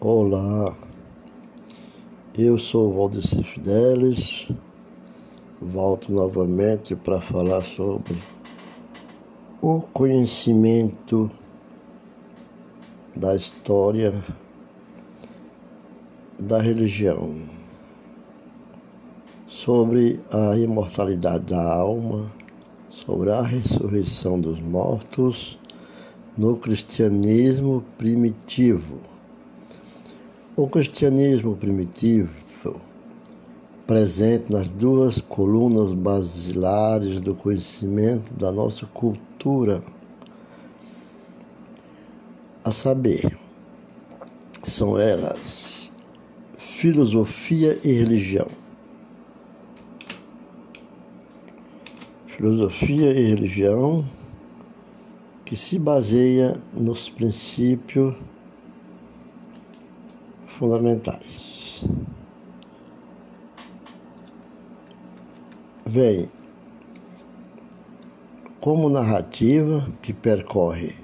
Olá, eu sou Valdeci Fidelis, volto novamente para falar sobre o conhecimento da história da religião, sobre a imortalidade da alma, sobre a ressurreição dos mortos no cristianismo primitivo. O cristianismo primitivo, presente nas duas colunas basilares do conhecimento da nossa cultura, a saber, são elas filosofia e religião. Filosofia e religião que se baseia nos princípios fundamentais. Vem como narrativa que percorre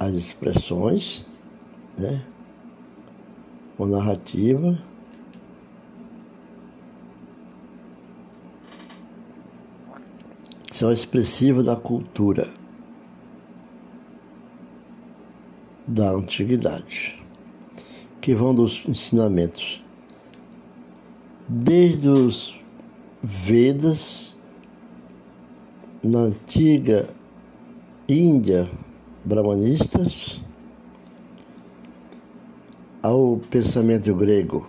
as expressões, né? Uma narrativa são expressivas da cultura da antiguidade que vão dos ensinamentos desde os Vedas na antiga Índia brahmanistas ao pensamento grego,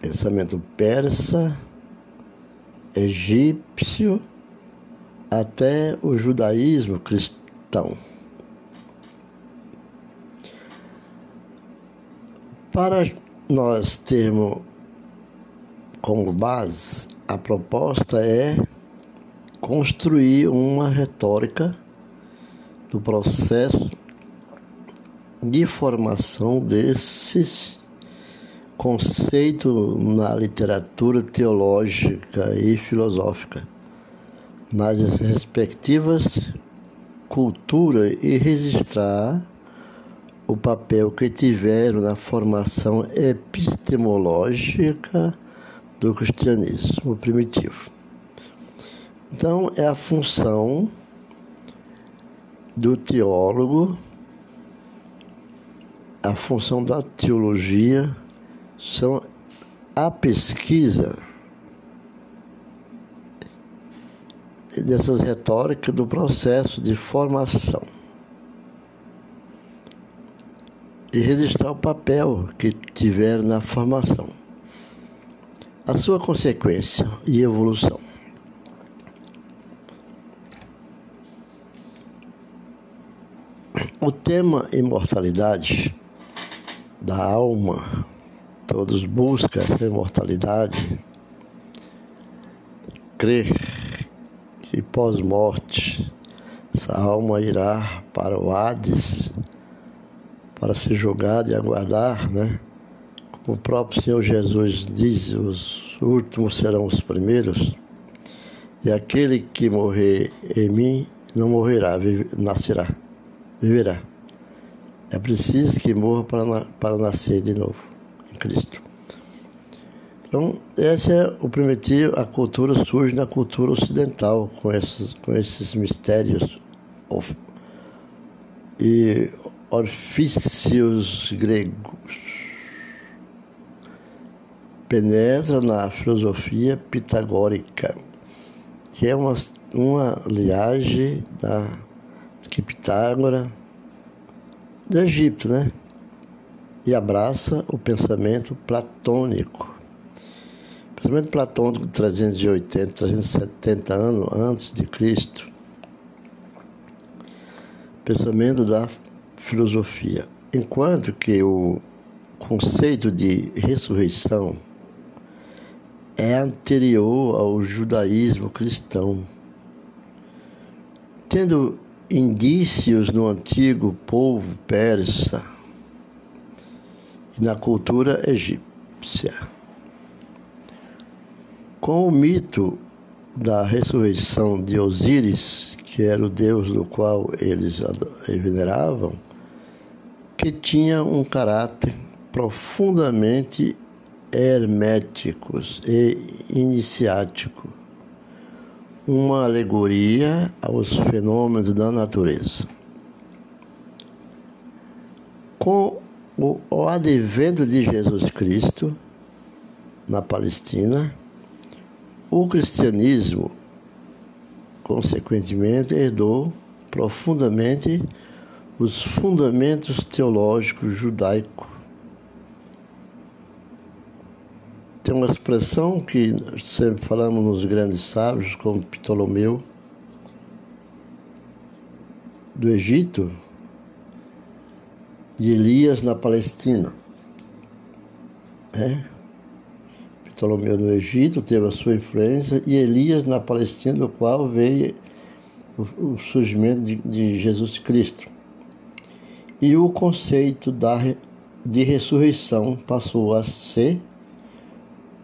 pensamento persa, egípcio, até o judaísmo cristão. Para nós termos como base, a proposta é construir uma retórica do processo de formação desses conceitos na literatura teológica e filosófica, nas respectivas culturas e registrar o papel que tiveram na formação epistemológica do cristianismo primitivo. Então, é a função do teólogo, a função da teologia são a pesquisa dessas retóricas do processo de formação. E registrar o papel que tiver na formação, a sua consequência e evolução. O tema imortalidade da alma, todos buscam essa imortalidade, crer que pós-morte essa alma irá para o Hades para ser julgado e aguardar, né? Como o próprio Senhor Jesus diz, os últimos serão os primeiros. E aquele que morrer em mim não morrerá, vive, nascerá, viverá. É preciso que morra para, para nascer de novo em Cristo. Então, esse é o primitivo, a cultura surge na cultura ocidental, com esses, com esses mistérios. E orfícios gregos. Penetra na filosofia pitagórica, que é uma, uma linhagem da, que Pitágora, do Egito, né? E abraça o pensamento platônico. O pensamento platônico de 380, 370 anos antes de Cristo. Pensamento da filosofia. Enquanto que o conceito de ressurreição é anterior ao judaísmo cristão, tendo indícios no antigo povo persa e na cultura egípcia. Com o mito da ressurreição de Osíris, que era o deus do qual eles veneravam, que tinha um caráter profundamente herméticos e iniciático, uma alegoria aos fenômenos da natureza. Com o advento de Jesus Cristo na Palestina, o cristianismo, consequentemente, herdou profundamente os fundamentos teológicos judaicos. Tem uma expressão que sempre falamos nos grandes sábios, como Ptolomeu, do Egito, e Elias na Palestina. É? Ptolomeu no Egito teve a sua influência e Elias na Palestina, do qual veio o, surgimento de Jesus Cristo. E o conceito da, de ressurreição passou a ser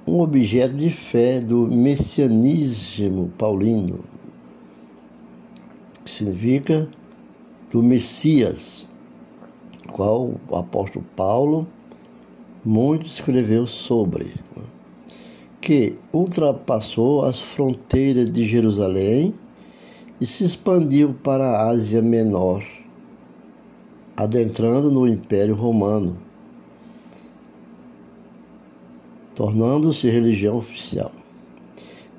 um objeto de fé do messianismo paulino, que significa do Messias, qual o apóstolo Paulo muito escreveu sobre, que ultrapassou as fronteiras de Jerusalém e se expandiu para a Ásia Menor, adentrando no Império Romano, tornando-se religião oficial.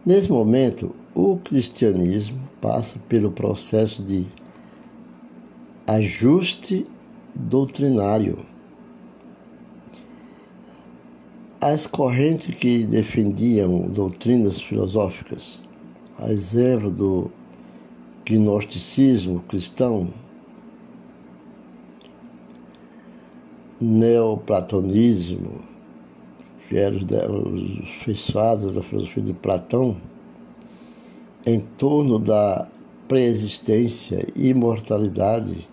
Nesse momento, o cristianismo passa pelo processo de ajuste doutrinário. As correntes que defendiam doutrinas filosóficas, a exemplo do gnosticismo cristão, neoplatonismo, que eram os feiçoados da filosofia de Platão, em torno da preexistência imortalidade,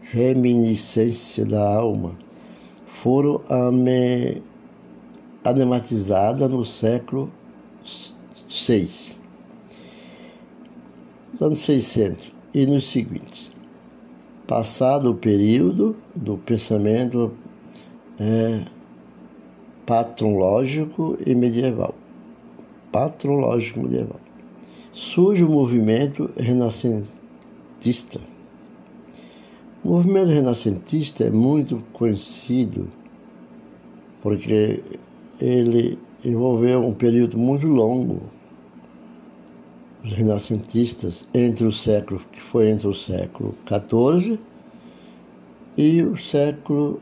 reminiscência da alma, foram anematizadas no século VI anos 600 e nos seguintes. Passado o período do pensamento é, patronológico e medieval. Patronológico medieval. Surge o movimento renascentista. O movimento renascentista é muito conhecido porque ele envolveu um período muito longo os renascentistas entre o século que foi entre o século XIV e o século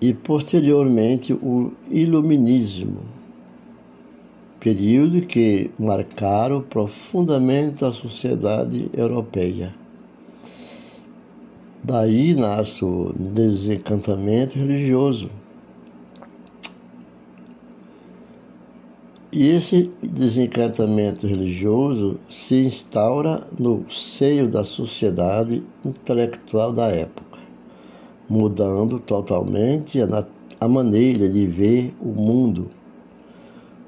E posteriormente o iluminismo período que marcaram profundamente a sociedade europeia. Daí nasce o desencantamento religioso. E esse desencantamento religioso se instaura no seio da sociedade intelectual da época, mudando totalmente a, maneira de ver o mundo.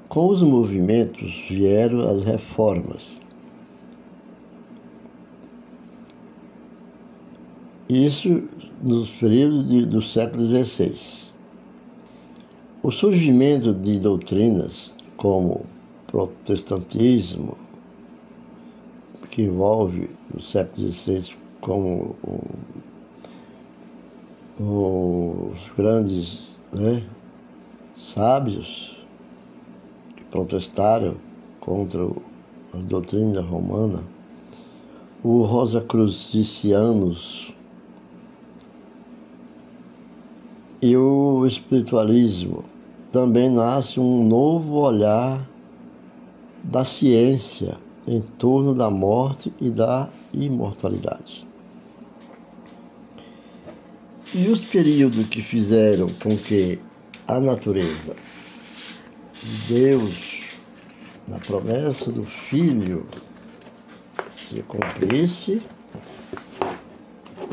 Com os movimentos vieram as reformas. Isso nos períodos de, do século XVI. O surgimento de doutrinas como protestantismo, que envolve no século XVI como os grandes né, sábios que protestaram contra a doutrina romana, o Rosacrucianos e o espiritualismo também nasce um novo olhar da ciência em torno da morte e da imortalidade. E os períodos que fizeram com que a natureza, Deus, na promessa do Filho, se cumprisse,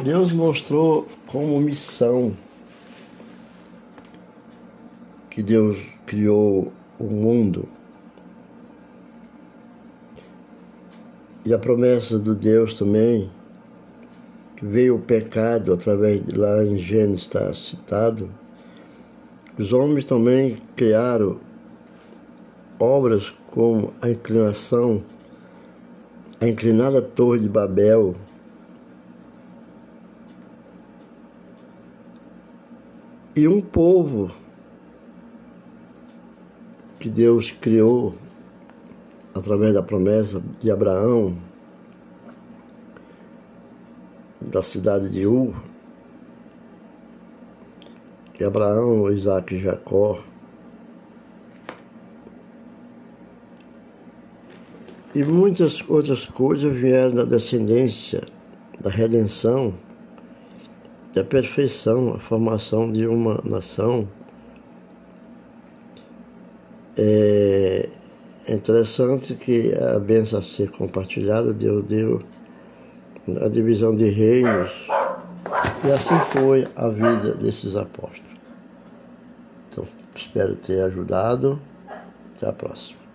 Deus mostrou como missão que Deus criou o mundo. E a promessa de Deus também veio o pecado através de lá em Gênesis está citado, os homens também criaram obras como a inclinação, a inclinada Torre de Babel, e um povo que Deus criou através da promessa de Abraão, da cidade de Ur, que Abraão, Isaac e Jacó, e muitas outras coisas vieram da descendência, da redenção, da perfeição, a formação de uma nação. É interessante que a bênção a ser compartilhada, Deus deu a divisão de reinos. E assim foi a vida desses apóstolos. Então, espero ter ajudado. Até a próxima.